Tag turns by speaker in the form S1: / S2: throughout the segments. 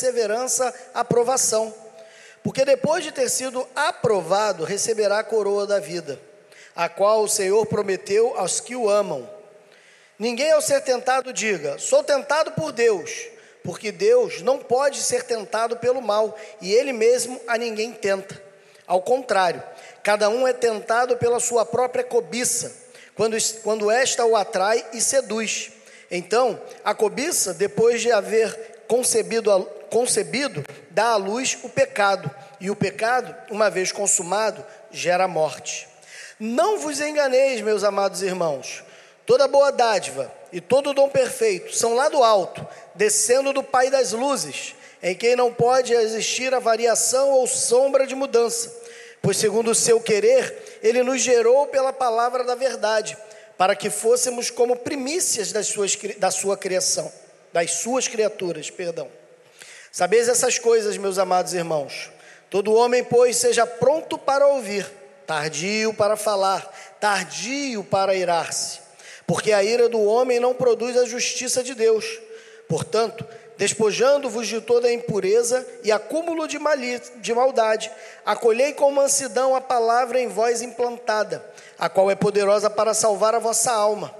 S1: perseverança aprovação. Porque depois de ter sido aprovado, receberá a coroa da vida, a qual o Senhor prometeu aos que o amam. Ninguém ao ser tentado diga: Sou tentado por Deus, porque Deus não pode ser tentado pelo mal, e Ele mesmo a ninguém tenta. Ao contrário, cada um é tentado pela sua própria cobiça, quando, quando esta o atrai e seduz. Então, a cobiça, depois de haver concebido concebido, dá à luz o pecado, e o pecado, uma vez consumado, gera morte. Não vos enganeis, meus amados irmãos, toda boa dádiva e todo dom perfeito são lá do alto, descendo do Pai das luzes, em quem não pode existir a variação ou sombra de mudança, pois segundo o seu querer, ele nos gerou pela palavra da verdade, para que fôssemos como primícias das suas, da sua criação, das suas criaturas, perdão. Sabeis essas coisas, meus amados irmãos. Todo homem, pois, seja pronto para ouvir, tardio para falar, tardio para irar-se, porque a ira do homem não produz a justiça de Deus. Portanto, despojando-vos de toda a impureza e acúmulo de, de maldade, acolhei com mansidão a palavra em vós implantada, a qual é poderosa para salvar a vossa alma.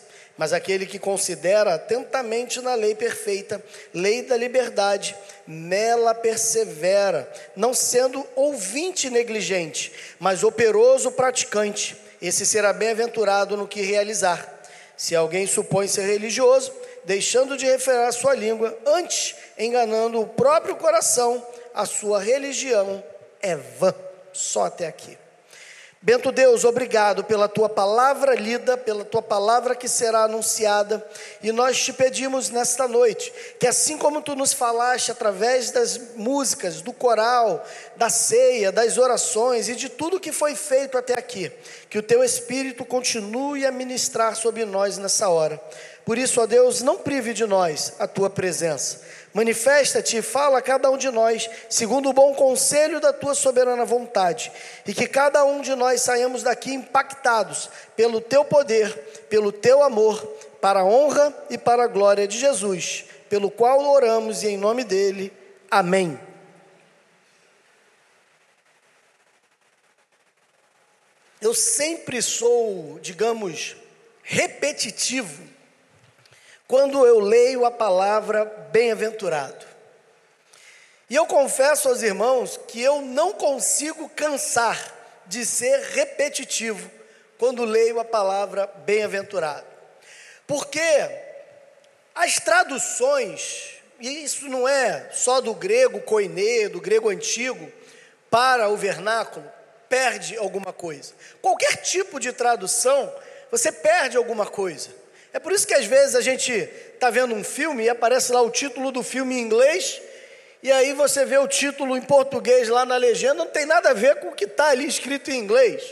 S1: Mas aquele que considera atentamente na lei perfeita, lei da liberdade, nela persevera, não sendo ouvinte negligente, mas operoso praticante, esse será bem-aventurado no que realizar. Se alguém supõe ser religioso, deixando de referir a sua língua, antes enganando o próprio coração, a sua religião é vã. Só até aqui. Bento Deus, obrigado pela tua palavra lida, pela tua palavra que será anunciada, e nós te pedimos nesta noite que, assim como tu nos falaste através das músicas, do coral, da ceia, das orações e de tudo que foi feito até aqui, que o teu Espírito continue a ministrar sobre nós nessa hora. Por isso, ó Deus, não prive de nós a tua presença Manifesta-te e fala a cada um de nós, segundo o bom conselho da tua soberana vontade, e que cada um de nós saiamos daqui impactados pelo teu poder, pelo teu amor, para a honra e para a glória de Jesus, pelo qual oramos e em nome dele. Amém. Eu sempre sou, digamos, repetitivo quando eu leio a palavra bem-aventurado. E eu confesso aos irmãos que eu não consigo cansar de ser repetitivo quando leio a palavra bem-aventurado. Porque as traduções, e isso não é só do grego koine, do grego antigo, para o vernáculo, perde alguma coisa. Qualquer tipo de tradução, você perde alguma coisa. É por isso que às vezes a gente está vendo um filme e aparece lá o título do filme em inglês, e aí você vê o título em português lá na legenda, não tem nada a ver com o que está ali escrito em inglês.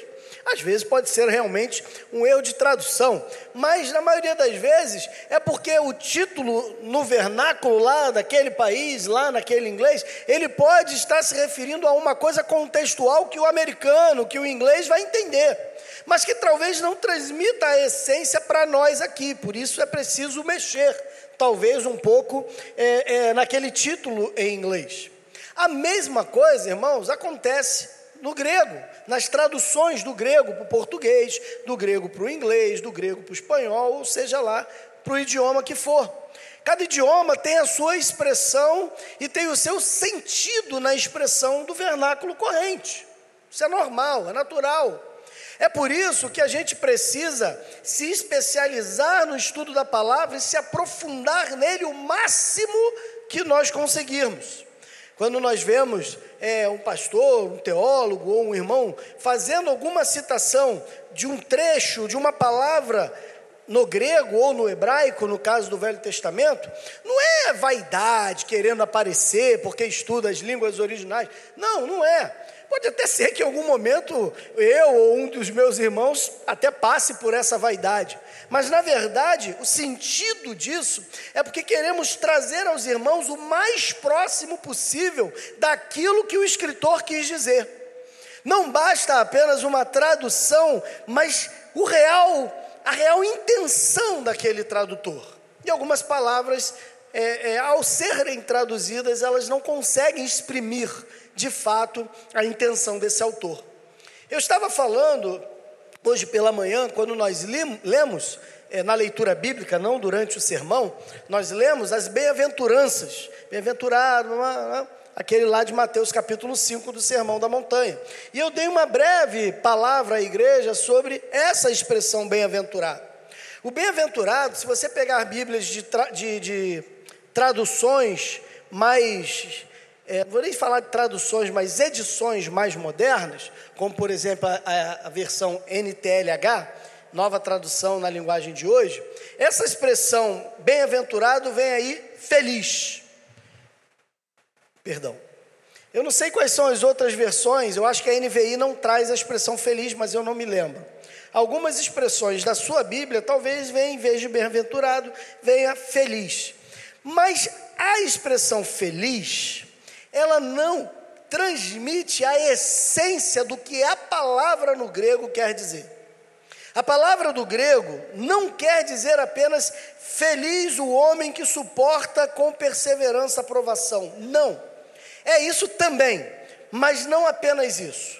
S1: Às vezes pode ser realmente um erro de tradução, mas na maioria das vezes é porque o título no vernáculo lá daquele país, lá naquele inglês, ele pode estar se referindo a uma coisa contextual que o americano, que o inglês vai entender mas que talvez não transmita a essência para nós aqui, por isso é preciso mexer, talvez um pouco é, é, naquele título em inglês. A mesma coisa, irmãos, acontece no grego, nas traduções do grego para o português, do grego para o inglês, do grego para o espanhol, ou seja lá, para o idioma que for. Cada idioma tem a sua expressão e tem o seu sentido na expressão do vernáculo corrente. Isso é normal, é natural. É por isso que a gente precisa se especializar no estudo da palavra e se aprofundar nele o máximo que nós conseguirmos. Quando nós vemos é, um pastor, um teólogo ou um irmão fazendo alguma citação de um trecho, de uma palavra no grego ou no hebraico, no caso do Velho Testamento, não é vaidade, querendo aparecer porque estuda as línguas originais. Não, não é. Pode até ser que em algum momento eu ou um dos meus irmãos até passe por essa vaidade. Mas na verdade, o sentido disso é porque queremos trazer aos irmãos o mais próximo possível daquilo que o escritor quis dizer. Não basta apenas uma tradução, mas o real, a real intenção daquele tradutor. E algumas palavras, é, é, ao serem traduzidas, elas não conseguem exprimir de fato, a intenção desse autor. Eu estava falando hoje pela manhã, quando nós lemos é, na leitura bíblica, não durante o sermão, nós lemos as bem-aventuranças. Bem-aventurado, aquele lá de Mateus capítulo 5 do Sermão da Montanha. E eu dei uma breve palavra à igreja sobre essa expressão bem-aventurado. O bem-aventurado, se você pegar Bíblias de, tra de, de traduções mais é, vou nem falar de traduções, mas edições mais modernas, como por exemplo a, a versão NTLH, nova tradução na linguagem de hoje, essa expressão bem-aventurado vem aí feliz. Perdão. Eu não sei quais são as outras versões, eu acho que a NVI não traz a expressão feliz, mas eu não me lembro. Algumas expressões da sua Bíblia talvez venham, em vez de bem-aventurado, venha feliz. Mas a expressão feliz, ela não transmite a essência do que a palavra no grego quer dizer. A palavra do grego não quer dizer apenas feliz o homem que suporta com perseverança a provação. Não. É isso também, mas não apenas isso.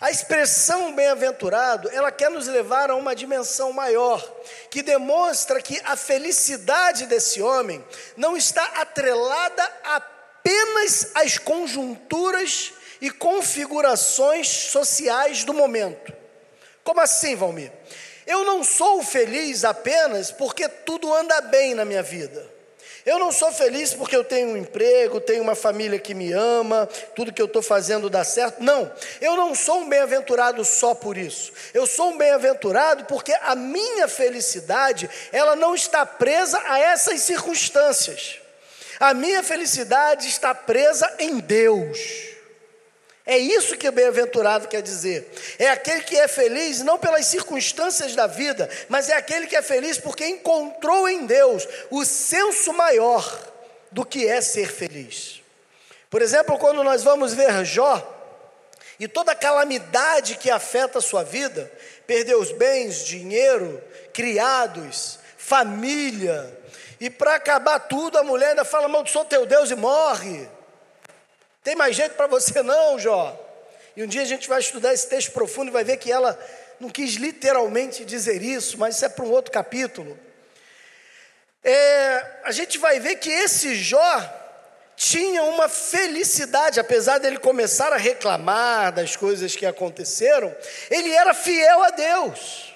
S1: A expressão bem-aventurado, ela quer nos levar a uma dimensão maior, que demonstra que a felicidade desse homem não está atrelada a apenas as conjunturas e configurações sociais do momento. Como assim, Valmir? Eu não sou feliz apenas porque tudo anda bem na minha vida. Eu não sou feliz porque eu tenho um emprego, tenho uma família que me ama, tudo que eu estou fazendo dá certo. Não, eu não sou um bem-aventurado só por isso. Eu sou um bem-aventurado porque a minha felicidade, ela não está presa a essas circunstâncias. A minha felicidade está presa em Deus. É isso que o bem-aventurado quer dizer. É aquele que é feliz não pelas circunstâncias da vida, mas é aquele que é feliz porque encontrou em Deus o senso maior do que é ser feliz. Por exemplo, quando nós vamos ver Jó e toda a calamidade que afeta a sua vida, perder os bens, dinheiro, criados, família, e para acabar tudo, a mulher ainda fala: Maldição teu Deus e morre. Tem mais jeito para você, não, Jó. E um dia a gente vai estudar esse texto profundo e vai ver que ela não quis literalmente dizer isso, mas isso é para um outro capítulo. É, a gente vai ver que esse Jó tinha uma felicidade, apesar dele começar a reclamar das coisas que aconteceram, ele era fiel a Deus.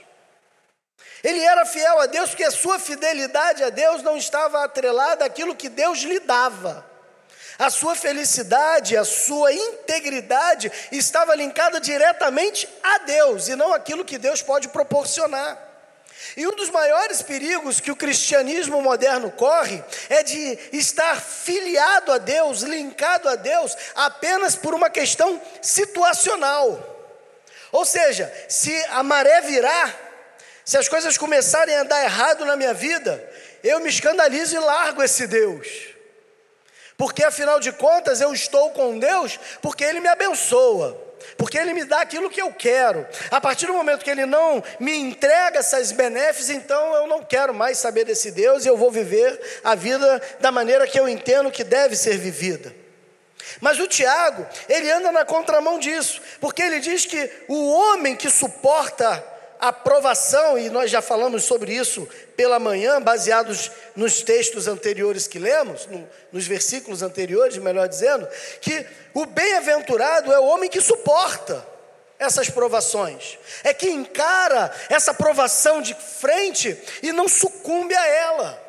S1: Ele era fiel a Deus porque a sua fidelidade a Deus não estava atrelada àquilo que Deus lhe dava. A sua felicidade, a sua integridade estava linkada diretamente a Deus e não aquilo que Deus pode proporcionar. E um dos maiores perigos que o cristianismo moderno corre é de estar filiado a Deus, linkado a Deus, apenas por uma questão situacional. Ou seja, se a maré virar, se as coisas começarem a dar errado na minha vida, eu me escandalizo e largo esse Deus. Porque afinal de contas eu estou com Deus porque Ele me abençoa, porque Ele me dá aquilo que eu quero. A partir do momento que Ele não me entrega essas benéficas, então eu não quero mais saber desse Deus e eu vou viver a vida da maneira que eu entendo que deve ser vivida. Mas o Tiago, ele anda na contramão disso, porque ele diz que o homem que suporta aprovação, e nós já falamos sobre isso pela manhã, baseados nos textos anteriores que lemos, no, nos versículos anteriores, melhor dizendo, que o bem-aventurado é o homem que suporta essas provações, é que encara essa provação de frente e não sucumbe a ela.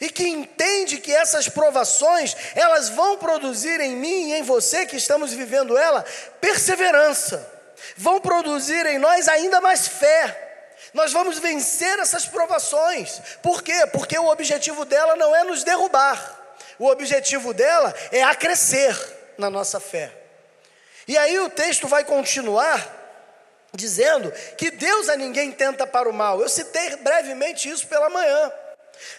S1: E que entende que essas provações, elas vão produzir em mim e em você que estamos vivendo ela, perseverança vão produzir em nós ainda mais fé. Nós vamos vencer essas provações. Por quê? Porque o objetivo dela não é nos derrubar. O objetivo dela é acrescer na nossa fé. E aí o texto vai continuar dizendo que Deus a ninguém tenta para o mal. Eu citei brevemente isso pela manhã.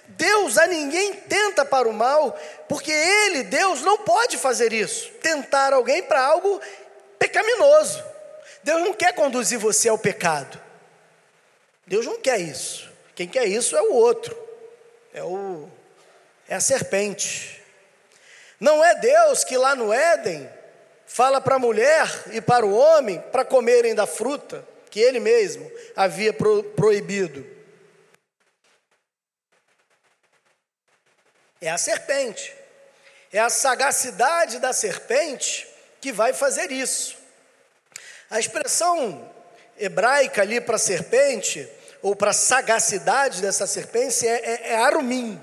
S1: Deus a ninguém tenta para o mal, porque Ele, Deus, não pode fazer isso tentar alguém para algo pecaminoso. Deus não quer conduzir você ao pecado. Deus não quer isso. Quem quer isso é o outro, é, o, é a serpente. Não é Deus que lá no Éden fala para a mulher e para o homem para comerem da fruta que ele mesmo havia pro, proibido. É a serpente, é a sagacidade da serpente que vai fazer isso. A expressão hebraica ali para serpente, ou para sagacidade dessa serpente, é, é, é arumim.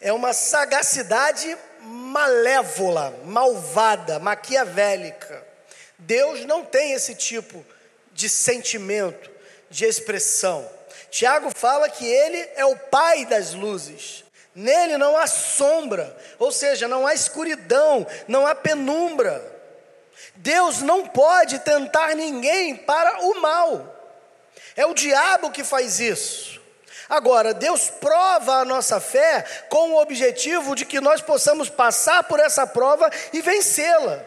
S1: É uma sagacidade malévola, malvada, maquiavélica. Deus não tem esse tipo de sentimento, de expressão. Tiago fala que ele é o pai das luzes. Nele não há sombra, ou seja, não há escuridão, não há penumbra. Deus não pode tentar ninguém para o mal. É o diabo que faz isso. Agora, Deus prova a nossa fé com o objetivo de que nós possamos passar por essa prova e vencê-la.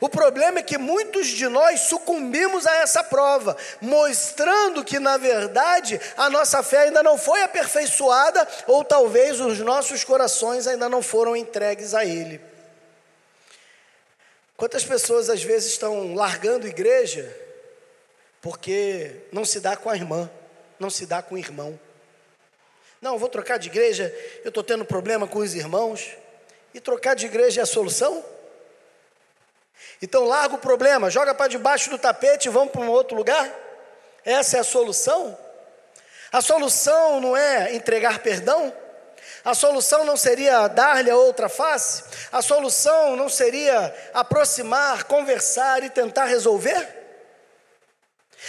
S1: O problema é que muitos de nós sucumbimos a essa prova, mostrando que, na verdade, a nossa fé ainda não foi aperfeiçoada, ou talvez os nossos corações ainda não foram entregues a Ele. Quantas pessoas às vezes estão largando igreja porque não se dá com a irmã, não se dá com o irmão. Não, vou trocar de igreja, eu estou tendo problema com os irmãos. E trocar de igreja é a solução? Então larga o problema, joga para debaixo do tapete e vamos para um outro lugar? Essa é a solução? A solução não é entregar perdão? A solução não seria dar-lhe a outra face? A solução não seria aproximar, conversar e tentar resolver?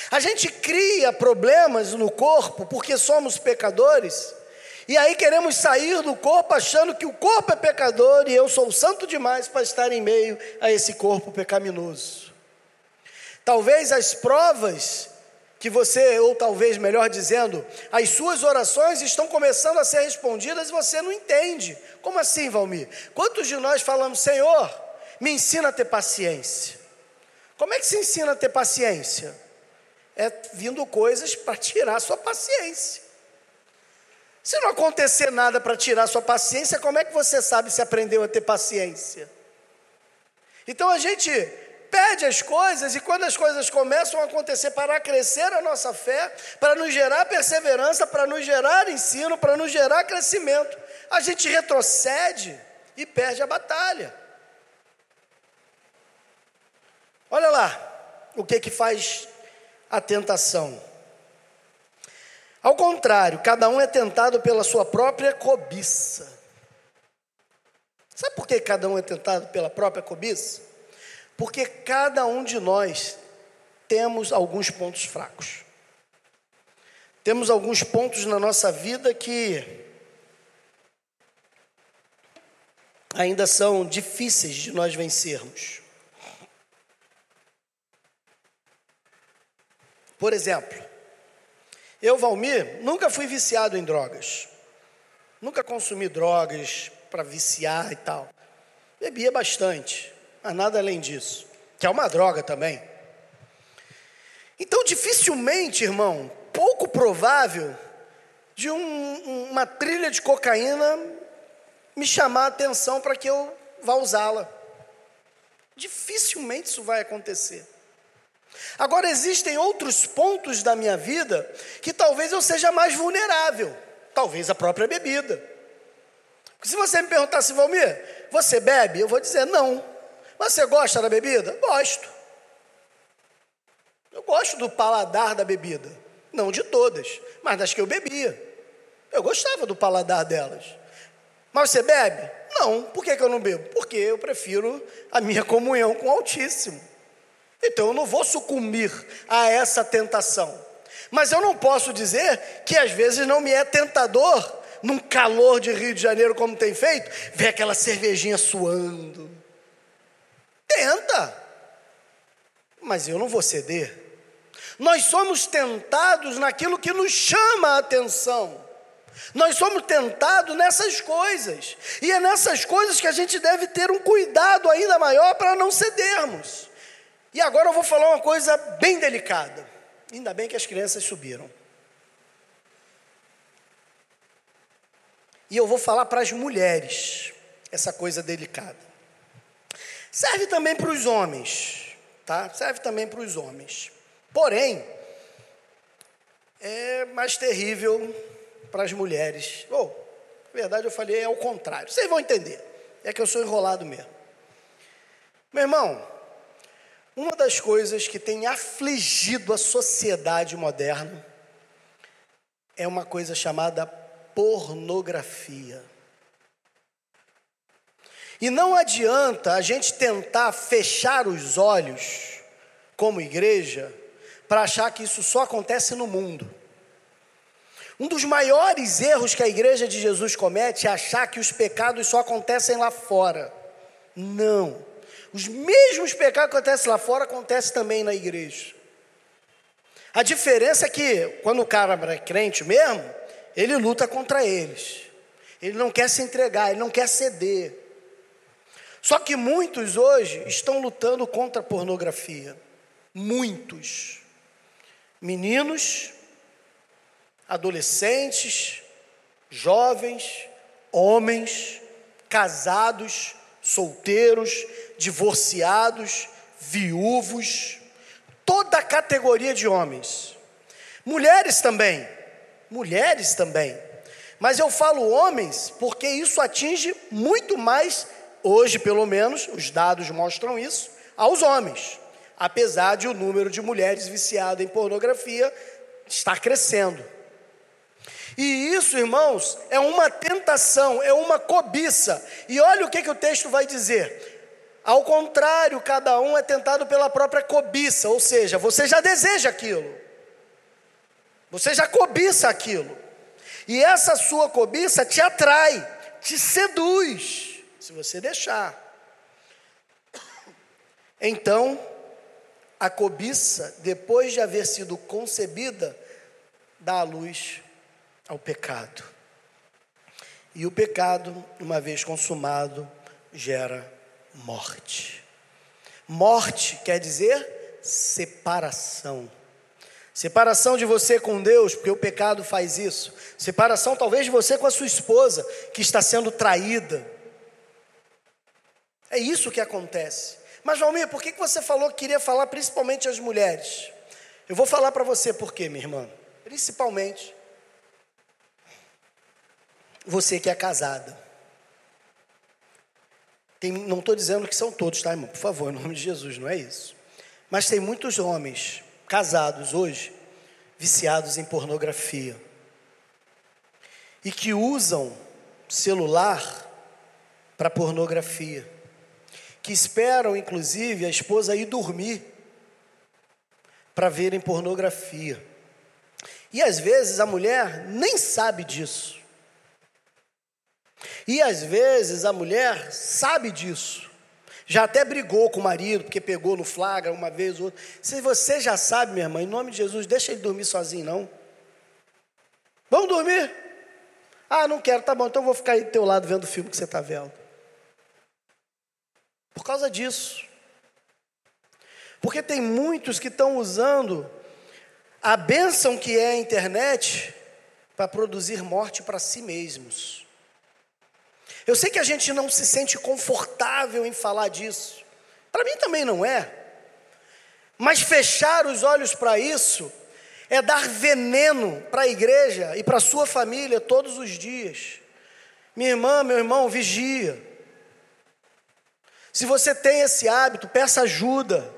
S1: A gente cria problemas no corpo porque somos pecadores e aí queremos sair do corpo achando que o corpo é pecador e eu sou santo demais para estar em meio a esse corpo pecaminoso. Talvez as provas que você, ou talvez melhor dizendo, as suas orações estão começando a ser respondidas e você não entende. Como assim, Valmir? Quantos de nós falamos, Senhor, me ensina a ter paciência? Como é que se ensina a ter paciência? É vindo coisas para tirar a sua paciência. Se não acontecer nada para tirar sua paciência, como é que você sabe se aprendeu a ter paciência? Então a gente pede as coisas e quando as coisas começam a acontecer para crescer a nossa fé, para nos gerar perseverança, para nos gerar ensino, para nos gerar crescimento, a gente retrocede e perde a batalha. Olha lá o que que faz a tentação. Ao contrário, cada um é tentado pela sua própria cobiça. Sabe por que cada um é tentado pela própria cobiça? Porque cada um de nós temos alguns pontos fracos. Temos alguns pontos na nossa vida que ainda são difíceis de nós vencermos. Por exemplo, eu, Valmir, nunca fui viciado em drogas. Nunca consumi drogas para viciar e tal. Bebia bastante, mas nada além disso, que é uma droga também. Então, dificilmente, irmão, pouco provável de um, uma trilha de cocaína me chamar a atenção para que eu vá usá-la. Dificilmente isso vai acontecer. Agora, existem outros pontos da minha vida que talvez eu seja mais vulnerável, talvez a própria bebida. se você me perguntasse, Valmir, você bebe? Eu vou dizer não. Você gosta da bebida? Gosto. Eu gosto do paladar da bebida. Não de todas, mas das que eu bebia. Eu gostava do paladar delas. Mas você bebe? Não. Por que, que eu não bebo? Porque eu prefiro a minha comunhão com o Altíssimo. Então eu não vou sucumbir a essa tentação. Mas eu não posso dizer que às vezes não me é tentador, num calor de Rio de Janeiro como tem feito, ver aquela cervejinha suando. Tenta. mas eu não vou ceder. Nós somos tentados naquilo que nos chama a atenção. Nós somos tentados nessas coisas. E é nessas coisas que a gente deve ter um cuidado ainda maior para não cedermos. E agora eu vou falar uma coisa bem delicada. Ainda bem que as crianças subiram. E eu vou falar para as mulheres essa coisa delicada. Serve também para os homens, tá? Serve também para os homens. Porém, é mais terrível para as mulheres. Ou, oh, na verdade, eu falei é o contrário. Vocês vão entender. É que eu sou enrolado mesmo. Meu irmão, uma das coisas que tem afligido a sociedade moderna é uma coisa chamada pornografia. E não adianta a gente tentar fechar os olhos, como igreja, para achar que isso só acontece no mundo. Um dos maiores erros que a igreja de Jesus comete é achar que os pecados só acontecem lá fora. Não. Os mesmos pecados que acontecem lá fora acontecem também na igreja. A diferença é que quando o cara é crente mesmo, ele luta contra eles. Ele não quer se entregar, ele não quer ceder. Só que muitos hoje estão lutando contra a pornografia. Muitos meninos, adolescentes, jovens, homens, casados, solteiros, divorciados, viúvos, toda a categoria de homens. Mulheres também, mulheres também. Mas eu falo homens porque isso atinge muito mais, hoje pelo menos, os dados mostram isso, aos homens apesar de o número de mulheres viciadas em pornografia estar crescendo. E isso, irmãos, é uma tentação, é uma cobiça. E olha o que, que o texto vai dizer. Ao contrário, cada um é tentado pela própria cobiça, ou seja, você já deseja aquilo, você já cobiça aquilo, e essa sua cobiça te atrai, te seduz, se você deixar. Então, a cobiça, depois de haver sido concebida, dá a luz ao pecado. E o pecado, uma vez consumado, gera morte. Morte quer dizer separação. Separação de você com Deus, porque o pecado faz isso. Separação talvez de você com a sua esposa, que está sendo traída. É isso que acontece. Mas, Valmir, por que você falou que queria falar principalmente às mulheres? Eu vou falar para você por quê, minha irmã. Principalmente você que é casada. Tem, não estou dizendo que são todos, tá, irmão? Por favor, em nome de Jesus, não é isso. Mas tem muitos homens casados hoje, viciados em pornografia, e que usam celular para pornografia que esperam, inclusive, a esposa ir dormir para verem pornografia. E às vezes a mulher nem sabe disso. E às vezes a mulher sabe disso. Já até brigou com o marido, porque pegou no flagra uma vez ou outra. Se você já sabe, minha irmã, em nome de Jesus, deixa ele dormir sozinho, não. Vamos dormir? Ah, não quero, tá bom, então vou ficar aí do teu lado vendo o filme que você está vendo. Por causa disso. Porque tem muitos que estão usando a bênção que é a internet para produzir morte para si mesmos. Eu sei que a gente não se sente confortável em falar disso. Para mim também não é. Mas fechar os olhos para isso é dar veneno para a igreja e para sua família todos os dias. Minha irmã, meu irmão, vigia. Se você tem esse hábito, peça ajuda.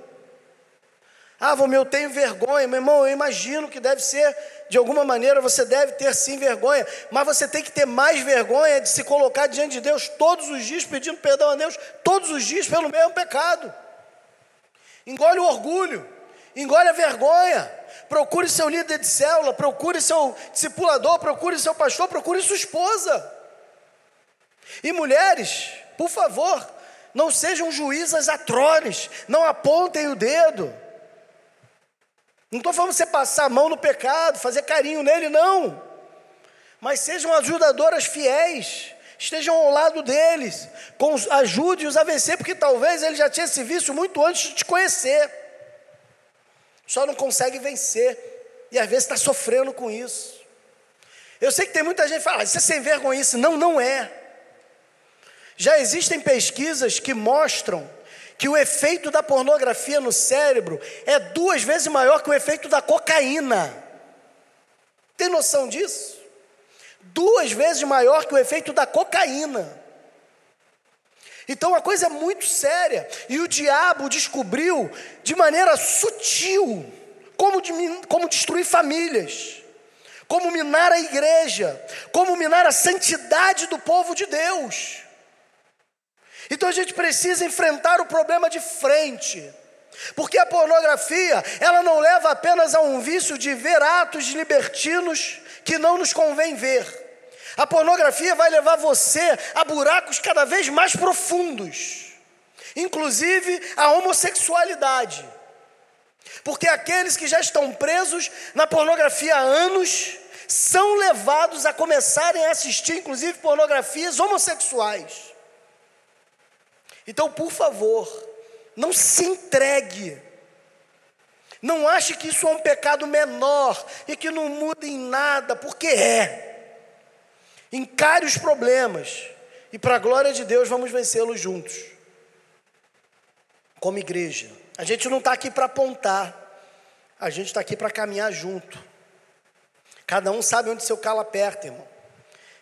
S1: Ah, Vomir, eu tenho vergonha. Meu irmão, eu imagino que deve ser, de alguma maneira, você deve ter sim vergonha, mas você tem que ter mais vergonha de se colocar diante de Deus todos os dias, pedindo perdão a Deus, todos os dias pelo mesmo pecado. Engole o orgulho, engole a vergonha, procure seu líder de célula, procure seu discipulador, procure seu pastor, procure sua esposa. E mulheres, por favor, não sejam juízas atrones, não apontem o dedo. Não estou falando você passar a mão no pecado, fazer carinho nele, não. Mas sejam ajudadoras fiéis, estejam ao lado deles, ajude-os a vencer, porque talvez ele já tinha esse vício muito antes de te conhecer. Só não consegue vencer, e às vezes está sofrendo com isso. Eu sei que tem muita gente que fala, ah, isso é sem vergonha. Não, não é. Já existem pesquisas que mostram que o efeito da pornografia no cérebro é duas vezes maior que o efeito da cocaína. Tem noção disso? Duas vezes maior que o efeito da cocaína. Então a coisa é muito séria. E o diabo descobriu de maneira sutil como, como destruir famílias, como minar a igreja, como minar a santidade do povo de Deus. Então a gente precisa enfrentar o problema de frente. Porque a pornografia, ela não leva apenas a um vício de ver atos libertinos que não nos convém ver. A pornografia vai levar você a buracos cada vez mais profundos, inclusive a homossexualidade. Porque aqueles que já estão presos na pornografia há anos são levados a começarem a assistir, inclusive, pornografias homossexuais. Então, por favor, não se entregue. Não ache que isso é um pecado menor e que não muda em nada, porque é. Encare os problemas e, para a glória de Deus, vamos vencê-los juntos, como igreja. A gente não está aqui para apontar, a gente está aqui para caminhar junto. Cada um sabe onde seu calo aperta, irmão.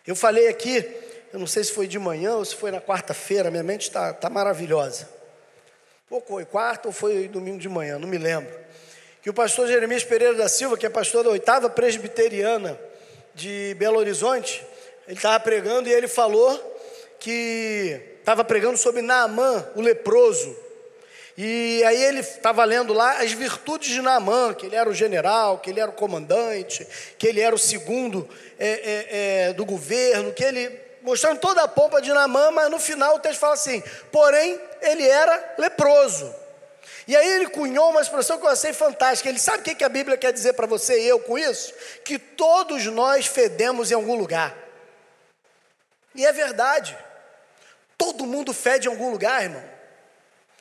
S1: Eu falei aqui eu não sei se foi de manhã ou se foi na quarta-feira, minha mente está tá maravilhosa. Ou foi quarta ou foi domingo de manhã, não me lembro. Que o pastor Jeremias Pereira da Silva, que é pastor da oitava presbiteriana de Belo Horizonte, ele estava pregando e ele falou que estava pregando sobre Naamã, o leproso. E aí ele estava lendo lá as virtudes de Naamã, que ele era o general, que ele era o comandante, que ele era o segundo é, é, é, do governo, que ele mostrando toda a pompa de Naamã, mas no final o texto fala assim: porém, ele era leproso. E aí ele cunhou uma expressão que eu achei fantástica. Ele sabe o que a Bíblia quer dizer para você e eu com isso? Que todos nós fedemos em algum lugar. E é verdade. Todo mundo fede em algum lugar, irmão.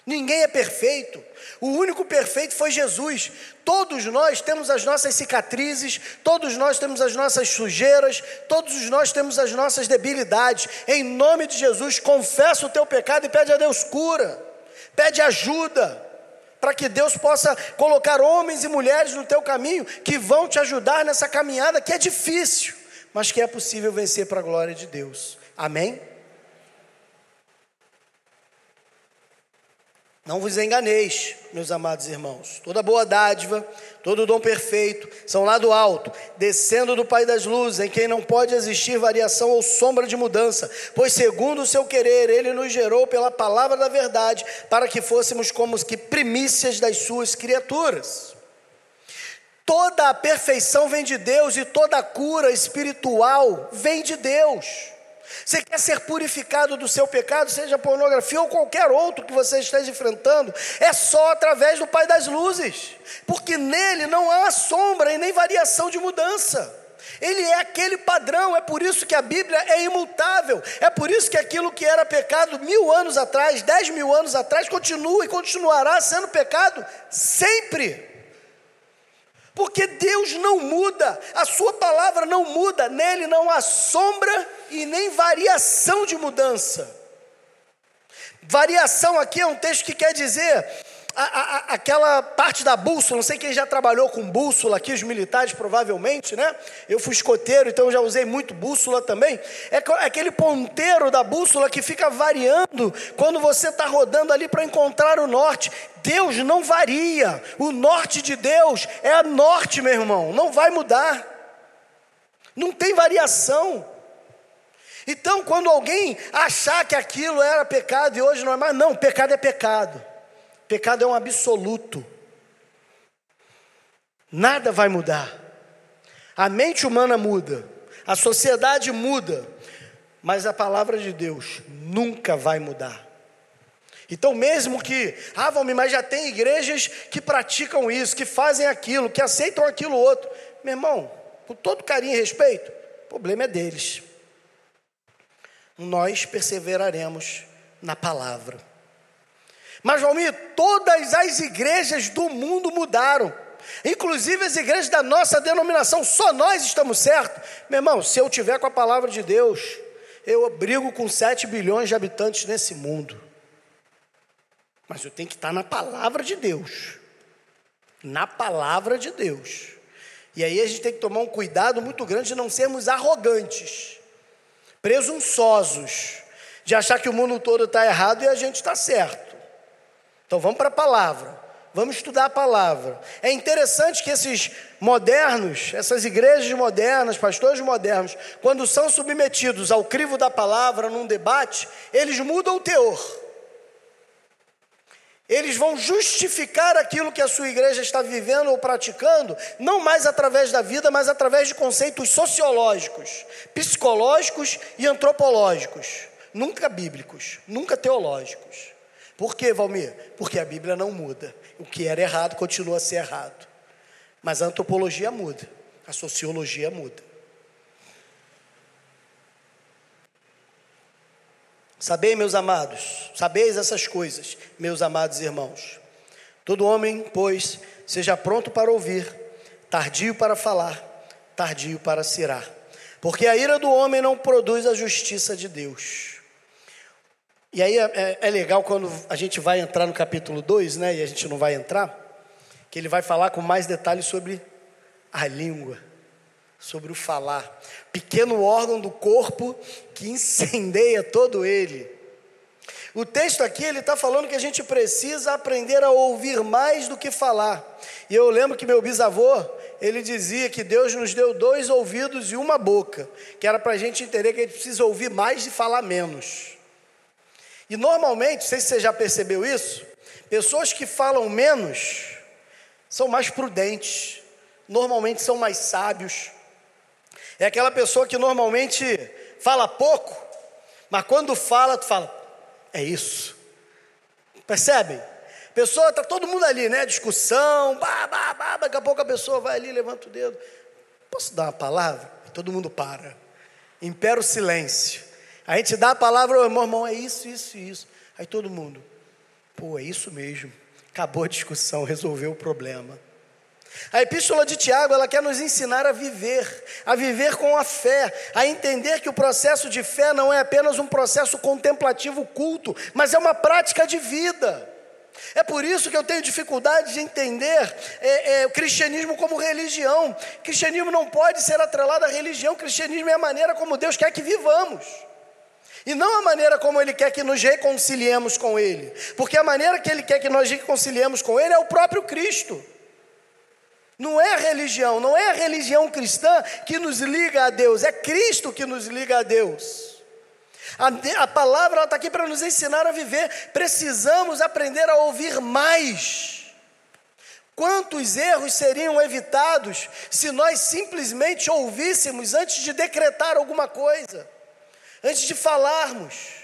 S1: Ninguém é perfeito. O único perfeito foi Jesus. Todos nós temos as nossas cicatrizes, todos nós temos as nossas sujeiras, todos nós temos as nossas debilidades. Em nome de Jesus, confessa o teu pecado e pede a Deus cura. Pede ajuda para que Deus possa colocar homens e mulheres no teu caminho que vão te ajudar nessa caminhada que é difícil, mas que é possível vencer para a glória de Deus. Amém? Não vos enganeis, meus amados irmãos. Toda boa dádiva, todo dom perfeito, são lá do alto, descendo do Pai das luzes, em quem não pode existir variação ou sombra de mudança, pois segundo o seu querer, ele nos gerou pela palavra da verdade, para que fôssemos como que primícias das suas criaturas. Toda a perfeição vem de Deus e toda a cura espiritual vem de Deus. Você quer ser purificado do seu pecado, seja pornografia ou qualquer outro que você esteja enfrentando, é só através do Pai das Luzes, porque nele não há sombra e nem variação de mudança. Ele é aquele padrão, é por isso que a Bíblia é imutável, é por isso que aquilo que era pecado mil anos atrás, dez mil anos atrás, continua e continuará sendo pecado sempre. Porque Deus não muda, a Sua palavra não muda, nele não há sombra e nem variação de mudança. Variação aqui é um texto que quer dizer a, a, aquela parte da bússola, não sei quem já trabalhou com bússola aqui, os militares provavelmente, né? Eu fui escoteiro, então já usei muito bússola também. É, é aquele ponteiro da bússola que fica variando quando você está rodando ali para encontrar o norte. Deus não varia, o norte de Deus é norte, meu irmão, não vai mudar, não tem variação. Então, quando alguém achar que aquilo era pecado e hoje não é mais, não, pecado é pecado. Pecado é um absoluto. Nada vai mudar. A mente humana muda, a sociedade muda, mas a palavra de Deus nunca vai mudar. Então, mesmo que, ah, Valmir, mas já tem igrejas que praticam isso, que fazem aquilo, que aceitam aquilo outro. Meu irmão, com todo carinho e respeito, o problema é deles. Nós perseveraremos na palavra. Mas, Valmir, todas as igrejas do mundo mudaram. Inclusive as igrejas da nossa denominação, só nós estamos certos. Meu irmão, se eu tiver com a palavra de Deus, eu brigo com 7 bilhões de habitantes nesse mundo. Mas eu tenho que estar na palavra de Deus. Na palavra de Deus. E aí a gente tem que tomar um cuidado muito grande de não sermos arrogantes, presunçosos, de achar que o mundo todo está errado e a gente está certo. Então vamos para a palavra. Vamos estudar a palavra. É interessante que esses modernos, essas igrejas modernas, pastores modernos, quando são submetidos ao crivo da palavra num debate, eles mudam o teor. Eles vão justificar aquilo que a sua igreja está vivendo ou praticando, não mais através da vida, mas através de conceitos sociológicos, psicológicos e antropológicos, nunca bíblicos, nunca teológicos. Por quê, Valmir? Porque a Bíblia não muda. O que era errado continua a ser errado. Mas a antropologia muda, a sociologia muda. Sabei, meus amados, sabeis essas coisas, meus amados irmãos. Todo homem, pois, seja pronto para ouvir, tardio para falar, tardio para cirar. Porque a ira do homem não produz a justiça de Deus. E aí é, é, é legal quando a gente vai entrar no capítulo 2, né? E a gente não vai entrar, que ele vai falar com mais detalhes sobre a língua sobre o falar. Pequeno órgão do corpo que incendeia todo ele. O texto aqui ele está falando que a gente precisa aprender a ouvir mais do que falar. E eu lembro que meu bisavô ele dizia que Deus nos deu dois ouvidos e uma boca, que era para a gente entender que a gente precisa ouvir mais e falar menos. E normalmente, não sei se você já percebeu isso, pessoas que falam menos são mais prudentes, normalmente são mais sábios, é aquela pessoa que normalmente fala pouco, mas quando fala, tu fala, é isso. Percebem? Pessoa, tá todo mundo ali, né? Discussão, bah, bah, bah, daqui a pouco a pessoa vai ali, levanta o dedo. Posso dar uma palavra? Todo mundo para. Impera o silêncio. A gente dá a palavra, meu irmão, é isso, isso, isso. Aí todo mundo, pô, é isso mesmo. Acabou a discussão, resolveu o problema. A epístola de Tiago, ela quer nos ensinar a viver, a viver com a fé, a entender que o processo de fé não é apenas um processo contemplativo culto, mas é uma prática de vida. É por isso que eu tenho dificuldade de entender é, é, o cristianismo como religião. O cristianismo não pode ser atrelado à religião, o cristianismo é a maneira como Deus quer que vivamos. E não a maneira como Ele quer que nos reconciliemos com Ele, porque a maneira que Ele quer que nós reconciliemos com Ele é o próprio Cristo. Não é a religião, não é a religião cristã que nos liga a Deus, é Cristo que nos liga a Deus. A, a palavra está aqui para nos ensinar a viver, precisamos aprender a ouvir mais. Quantos erros seriam evitados se nós simplesmente ouvíssemos antes de decretar alguma coisa, antes de falarmos?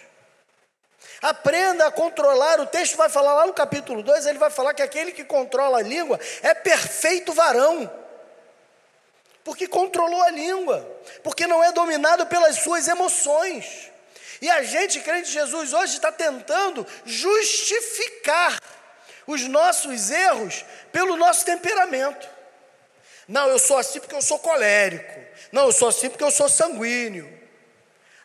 S1: Aprenda a controlar. O texto vai falar lá no capítulo 2, ele vai falar que aquele que controla a língua é perfeito varão. Porque controlou a língua, porque não é dominado pelas suas emoções. E a gente, crente de Jesus, hoje está tentando justificar os nossos erros pelo nosso temperamento. Não, eu sou assim porque eu sou colérico. Não, eu sou assim porque eu sou sanguíneo.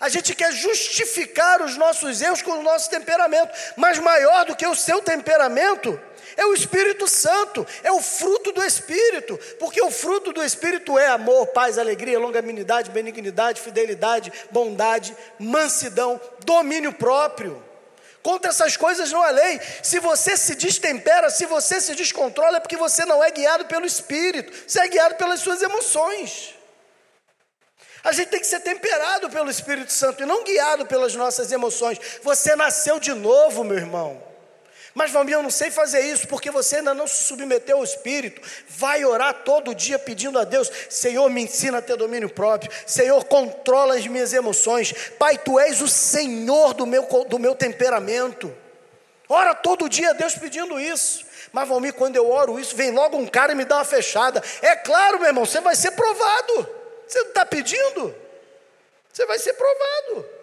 S1: A gente quer justificar os nossos erros com o nosso temperamento, mas maior do que o seu temperamento é o Espírito Santo, é o fruto do Espírito, porque o fruto do Espírito é amor, paz, alegria, longanimidade, benignidade, fidelidade, bondade, mansidão, domínio próprio. Contra essas coisas não há lei. Se você se destempera, se você se descontrola, é porque você não é guiado pelo Espírito, você é guiado pelas suas emoções. A gente tem que ser temperado pelo Espírito Santo e não guiado pelas nossas emoções. Você nasceu de novo, meu irmão. Mas, Valmir, eu não sei fazer isso porque você ainda não se submeteu ao Espírito. Vai orar todo dia pedindo a Deus: Senhor, me ensina a ter domínio próprio. Senhor, controla as minhas emoções. Pai, tu és o Senhor do meu, do meu temperamento. Ora todo dia Deus pedindo isso. Mas, Valmir, quando eu oro isso, vem logo um cara e me dá uma fechada. É claro, meu irmão, você vai ser provado. Você não está pedindo? Você vai ser provado.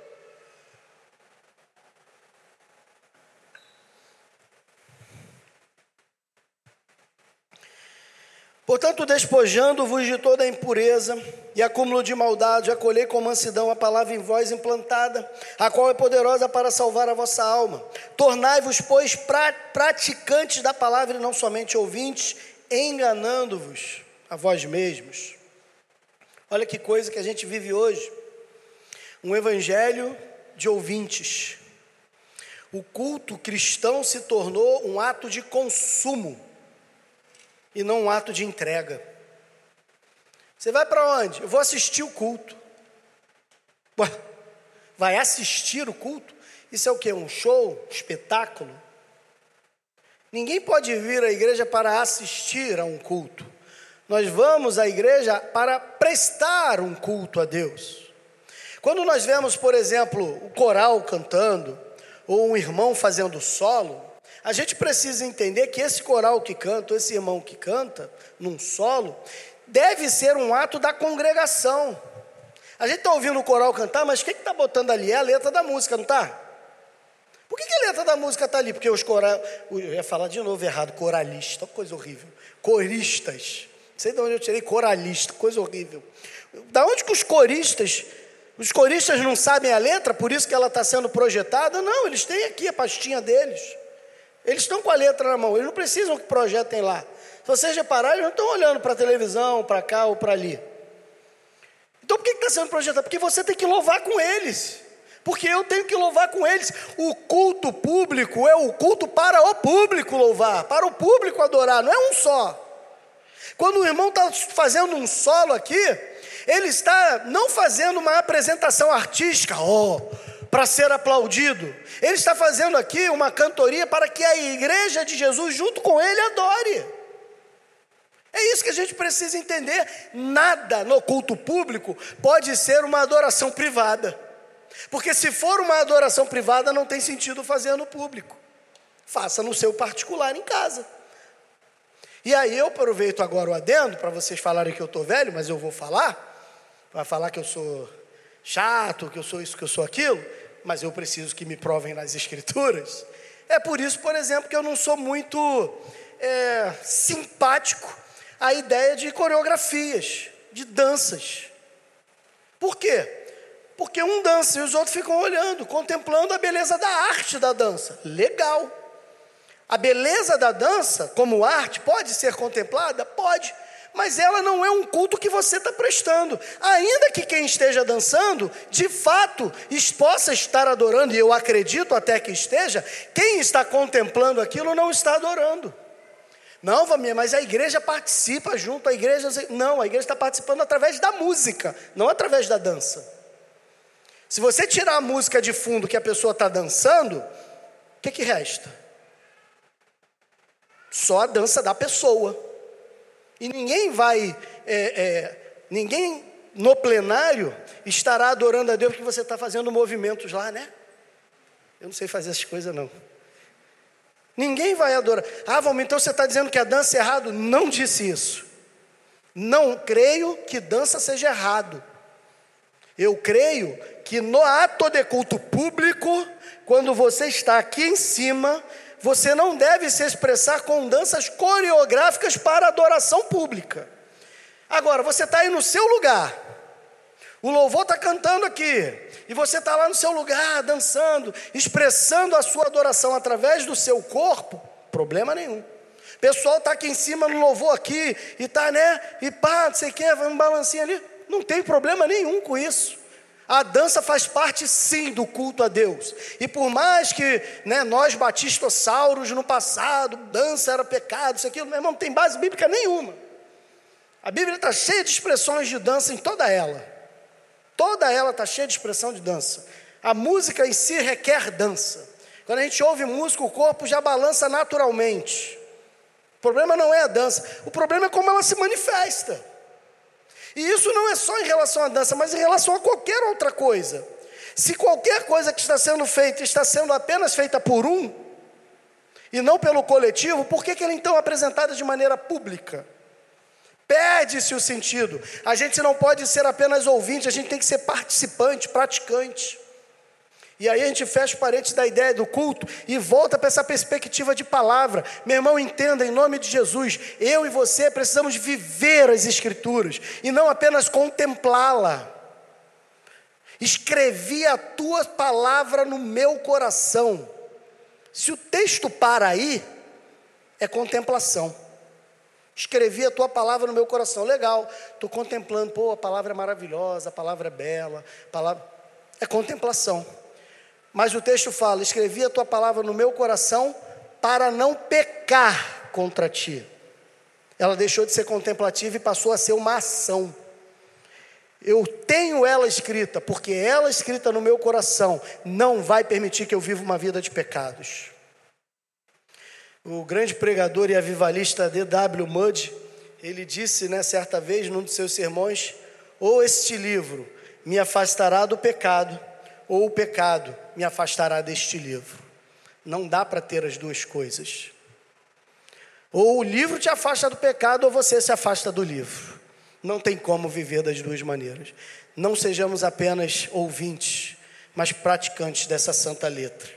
S1: Portanto, despojando-vos de toda a impureza e acúmulo de maldade, acolhei com mansidão a palavra em vós implantada, a qual é poderosa para salvar a vossa alma. Tornai-vos, pois, pra, praticantes da palavra e não somente ouvintes, enganando-vos a vós mesmos. Olha que coisa que a gente vive hoje. Um evangelho de ouvintes. O culto cristão se tornou um ato de consumo e não um ato de entrega. Você vai para onde? Eu vou assistir o culto. Vai assistir o culto? Isso é o que? Um show? Um espetáculo? Ninguém pode vir à igreja para assistir a um culto. Nós vamos à igreja para prestar um culto a Deus. Quando nós vemos, por exemplo, o coral cantando, ou um irmão fazendo solo, a gente precisa entender que esse coral que canta, esse irmão que canta, num solo, deve ser um ato da congregação. A gente está ouvindo o coral cantar, mas o que está botando ali? É a letra da música, não está? Por que, que, a letra da música está ali? Porque os coral. Eu ia falar de novo errado, coralista, coisa horrível. Coristas. Não sei de onde eu tirei coralista, coisa horrível. Da onde que os coristas. Os coristas não sabem a letra, por isso que ela está sendo projetada? Não, eles têm aqui a pastinha deles. Eles estão com a letra na mão, eles não precisam que projetem lá. Se vocês repararem, eles não estão olhando para a televisão, para cá ou para ali. Então por que está sendo projetado? Porque você tem que louvar com eles. Porque eu tenho que louvar com eles. O culto público é o culto para o público louvar, para o público adorar, não é um só. Quando o irmão está fazendo um solo aqui, ele está não fazendo uma apresentação artística, oh, para ser aplaudido. Ele está fazendo aqui uma cantoria para que a igreja de Jesus, junto com ele, adore. É isso que a gente precisa entender. Nada no culto público pode ser uma adoração privada. Porque se for uma adoração privada, não tem sentido fazer no público. Faça no seu particular em casa. E aí eu aproveito agora o adendo para vocês falarem que eu estou velho, mas eu vou falar. Vai falar que eu sou chato, que eu sou isso, que eu sou aquilo mas eu preciso que me provem nas Escrituras. É por isso, por exemplo, que eu não sou muito é, simpático à ideia de coreografias, de danças. Por quê? Porque um dança e os outros ficam olhando, contemplando a beleza da arte da dança. Legal. A beleza da dança, como arte, pode ser contemplada? Pode mas ela não é um culto que você está prestando. Ainda que quem esteja dançando, de fato, possa estar adorando, e eu acredito até que esteja, quem está contemplando aquilo não está adorando. Não, Vamia, mas a igreja participa junto, a igreja. Não, a igreja está participando através da música, não através da dança. Se você tirar a música de fundo que a pessoa está dançando, o que, que resta? Só a dança da pessoa. E ninguém vai, é, é, ninguém no plenário estará adorando a Deus porque você está fazendo movimentos lá, né? Eu não sei fazer essas coisas, não. Ninguém vai adorar. Ah, vamos, então você está dizendo que a dança é errado? Não disse isso. Não creio que dança seja errado. Eu creio que no ato de culto público, quando você está aqui em cima, você não deve se expressar com danças coreográficas para adoração pública. Agora, você está aí no seu lugar, o louvor está cantando aqui, e você está lá no seu lugar, dançando, expressando a sua adoração através do seu corpo, problema nenhum. Pessoal está aqui em cima no louvor aqui, e está, né? E pá, não sei o que, um balancinho ali. Não tem problema nenhum com isso. A dança faz parte sim do culto a Deus. E por mais que né, nós batistossauros no passado, dança era pecado, isso aqui, meu irmão, não tem base bíblica nenhuma. A Bíblia está cheia de expressões de dança em toda ela. Toda ela está cheia de expressão de dança. A música em si requer dança. Quando a gente ouve música, o corpo já balança naturalmente. O problema não é a dança, o problema é como ela se manifesta. E isso não é só em relação à dança, mas em relação a qualquer outra coisa. Se qualquer coisa que está sendo feita está sendo apenas feita por um, e não pelo coletivo, por que, que ela então é apresentada de maneira pública? Perde-se o sentido. A gente não pode ser apenas ouvinte, a gente tem que ser participante, praticante. E aí a gente fecha o parede da ideia do culto e volta para essa perspectiva de palavra. Meu irmão, entenda, em nome de Jesus, eu e você precisamos viver as Escrituras e não apenas contemplá-la. Escrevi a tua palavra no meu coração. Se o texto para aí, é contemplação. Escrevi a tua palavra no meu coração. Legal, estou contemplando, pô, a palavra é maravilhosa, a palavra é bela, a palavra. É contemplação. Mas o texto fala: escrevi a tua palavra no meu coração para não pecar contra ti. Ela deixou de ser contemplativa e passou a ser uma ação. Eu tenho ela escrita, porque ela escrita no meu coração não vai permitir que eu viva uma vida de pecados. O grande pregador e avivalista D.W. Mudd, ele disse, né, certa vez, num dos seus sermões: ou este livro me afastará do pecado, ou o pecado me afastará deste livro. Não dá para ter as duas coisas. Ou o livro te afasta do pecado, ou você se afasta do livro. Não tem como viver das duas maneiras. Não sejamos apenas ouvintes, mas praticantes dessa santa letra.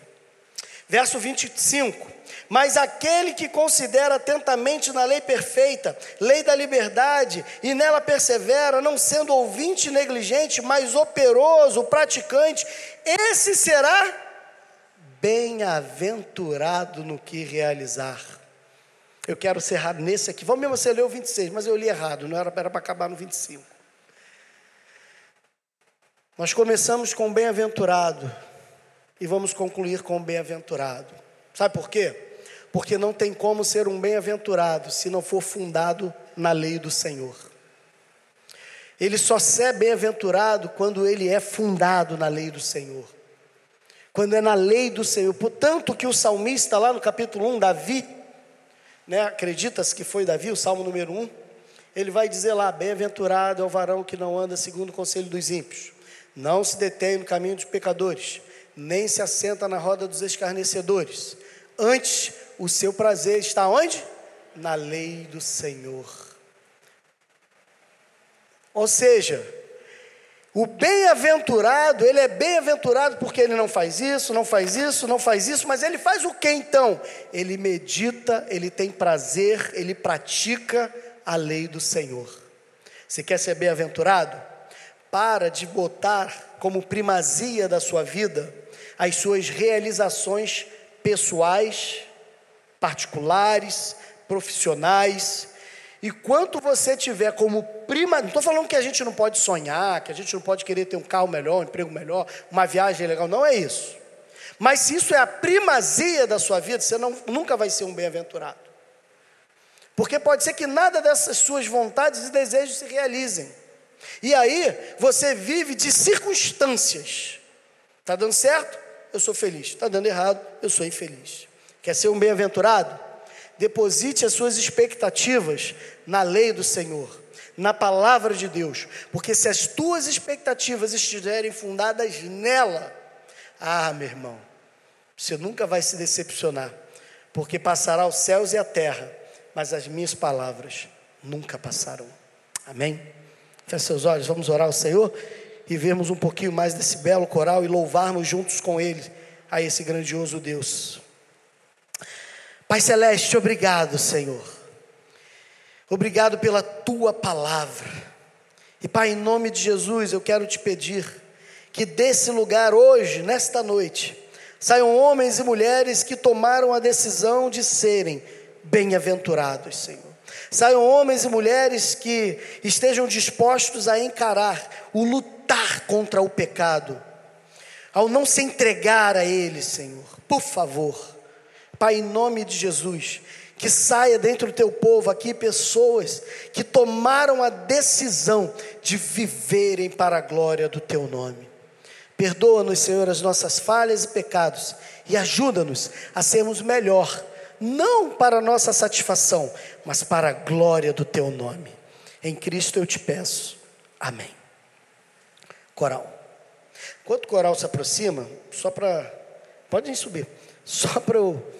S1: Verso 25: Mas aquele que considera atentamente na lei perfeita, lei da liberdade, e nela persevera, não sendo ouvinte negligente, mas operoso, praticante, esse será bem-aventurado no que realizar. Eu quero ser errado nesse aqui. Vamos mesmo você ler o 26, mas eu li errado, não era para acabar no 25. Nós começamos com bem-aventurado e vamos concluir com bem-aventurado. Sabe por quê? Porque não tem como ser um bem-aventurado se não for fundado na lei do Senhor. Ele só é bem-aventurado quando ele é fundado na lei do Senhor. Quando é na lei do Senhor. Portanto, que o salmista, lá no capítulo 1, Davi, né, acredita-se que foi Davi, o Salmo número 1, ele vai dizer lá: Bem-aventurado é o varão que não anda segundo o conselho dos ímpios, não se detém no caminho dos pecadores, nem se assenta na roda dos escarnecedores. Antes, o seu prazer está onde? Na lei do Senhor. Ou seja, o bem-aventurado, ele é bem-aventurado porque ele não faz isso, não faz isso, não faz isso, mas ele faz o que então? Ele medita, ele tem prazer, ele pratica a lei do Senhor. Você quer ser bem-aventurado? Para de botar como primazia da sua vida as suas realizações pessoais, particulares, profissionais, e quanto você tiver como prima, não estou falando que a gente não pode sonhar, que a gente não pode querer ter um carro melhor, um emprego melhor, uma viagem legal, não é isso. Mas se isso é a primazia da sua vida, você não, nunca vai ser um bem-aventurado. Porque pode ser que nada dessas suas vontades e desejos se realizem. E aí você vive de circunstâncias. Está dando certo? Eu sou feliz. Está dando errado? Eu sou infeliz. Quer ser um bem-aventurado? Deposite as suas expectativas na lei do Senhor, na palavra de Deus, porque se as tuas expectativas estiverem fundadas nela, ah, meu irmão, você nunca vai se decepcionar, porque passará os céus e a terra, mas as minhas palavras nunca passarão. Amém? Feche seus olhos, vamos orar ao Senhor e vermos um pouquinho mais desse belo coral e louvarmos juntos com Ele a esse grandioso Deus. Pai Celeste, obrigado, Senhor. Obrigado pela tua palavra. E Pai, em nome de Jesus, eu quero te pedir que desse lugar hoje, nesta noite, saiam homens e mulheres que tomaram a decisão de serem bem-aventurados, Senhor. Saiam homens e mulheres que estejam dispostos a encarar o lutar contra o pecado, ao não se entregar a ele, Senhor. Por favor, Pai, em nome de Jesus, que saia dentro do teu povo aqui pessoas que tomaram a decisão de viverem para a glória do teu nome. Perdoa-nos, Senhor, as nossas falhas e pecados e ajuda-nos a sermos melhor, não para nossa satisfação, mas para a glória do teu nome. Em Cristo eu te peço. Amém. Coral. Enquanto o coral se aproxima, só para. Podem subir. Só para eu